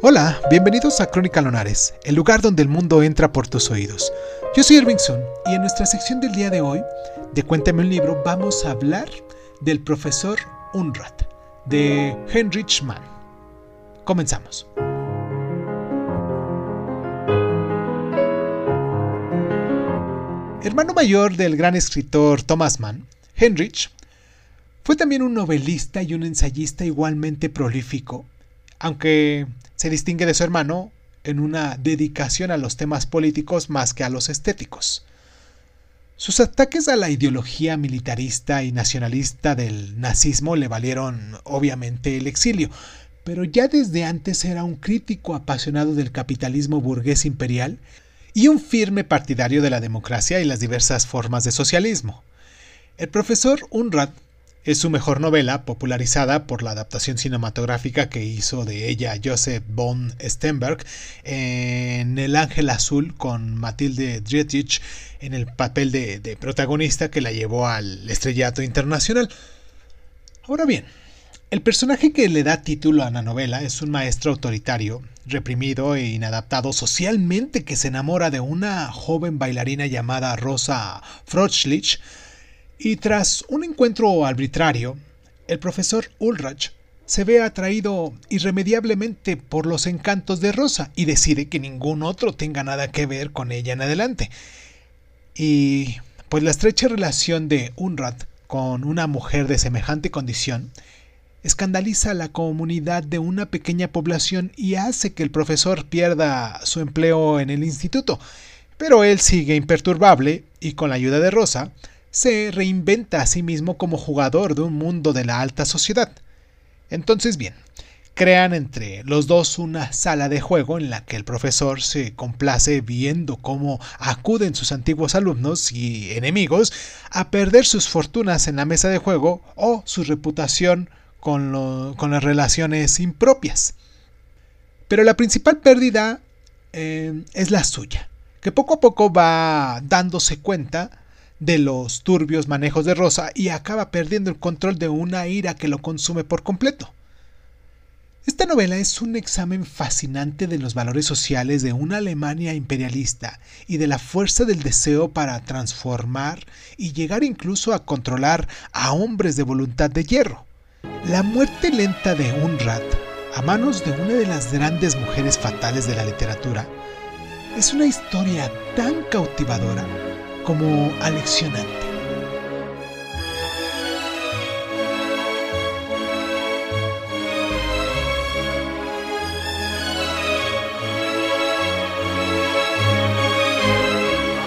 Hola, bienvenidos a Crónica Lonares, el lugar donde el mundo entra por tus oídos. Yo soy Irvingson y en nuestra sección del día de hoy, de Cuéntame un libro, vamos a hablar del profesor Unrat, de Heinrich Mann. Comenzamos. Hermano mayor del gran escritor Thomas Mann, Heinrich fue también un novelista y un ensayista igualmente prolífico, aunque se distingue de su hermano en una dedicación a los temas políticos más que a los estéticos. Sus ataques a la ideología militarista y nacionalista del nazismo le valieron obviamente el exilio, pero ya desde antes era un crítico apasionado del capitalismo burgués imperial y un firme partidario de la democracia y las diversas formas de socialismo. El profesor Unrat es su mejor novela, popularizada por la adaptación cinematográfica que hizo de ella Joseph von Stenberg en El Ángel Azul con Matilde Dietrich en el papel de, de protagonista que la llevó al estrellato internacional. Ahora bien, el personaje que le da título a la novela es un maestro autoritario, reprimido e inadaptado socialmente que se enamora de una joven bailarina llamada Rosa Froschlich, y tras un encuentro arbitrario, el profesor Ulrich se ve atraído irremediablemente por los encantos de Rosa y decide que ningún otro tenga nada que ver con ella en adelante. Y pues la estrecha relación de Unrat con una mujer de semejante condición escandaliza a la comunidad de una pequeña población y hace que el profesor pierda su empleo en el instituto. Pero él sigue imperturbable y con la ayuda de Rosa se reinventa a sí mismo como jugador de un mundo de la alta sociedad. Entonces bien, crean entre los dos una sala de juego en la que el profesor se complace viendo cómo acuden sus antiguos alumnos y enemigos a perder sus fortunas en la mesa de juego o su reputación con, las relaciones impropias. Pero la principal pérdida eh, es la suya, que poco a poco va dándose cuenta de los turbios manejos de Rosa y acaba perdiendo el control de una ira que lo consume por completo. Esta novela es un examen fascinante de los valores sociales de una Alemania imperialista y de la fuerza del deseo para transformar y llegar incluso a controlar a hombres de voluntad de hierro. La muerte lenta de Unrat a manos de una de las grandes mujeres fatales de la literatura es una historia tan cautivadora como aleccionante.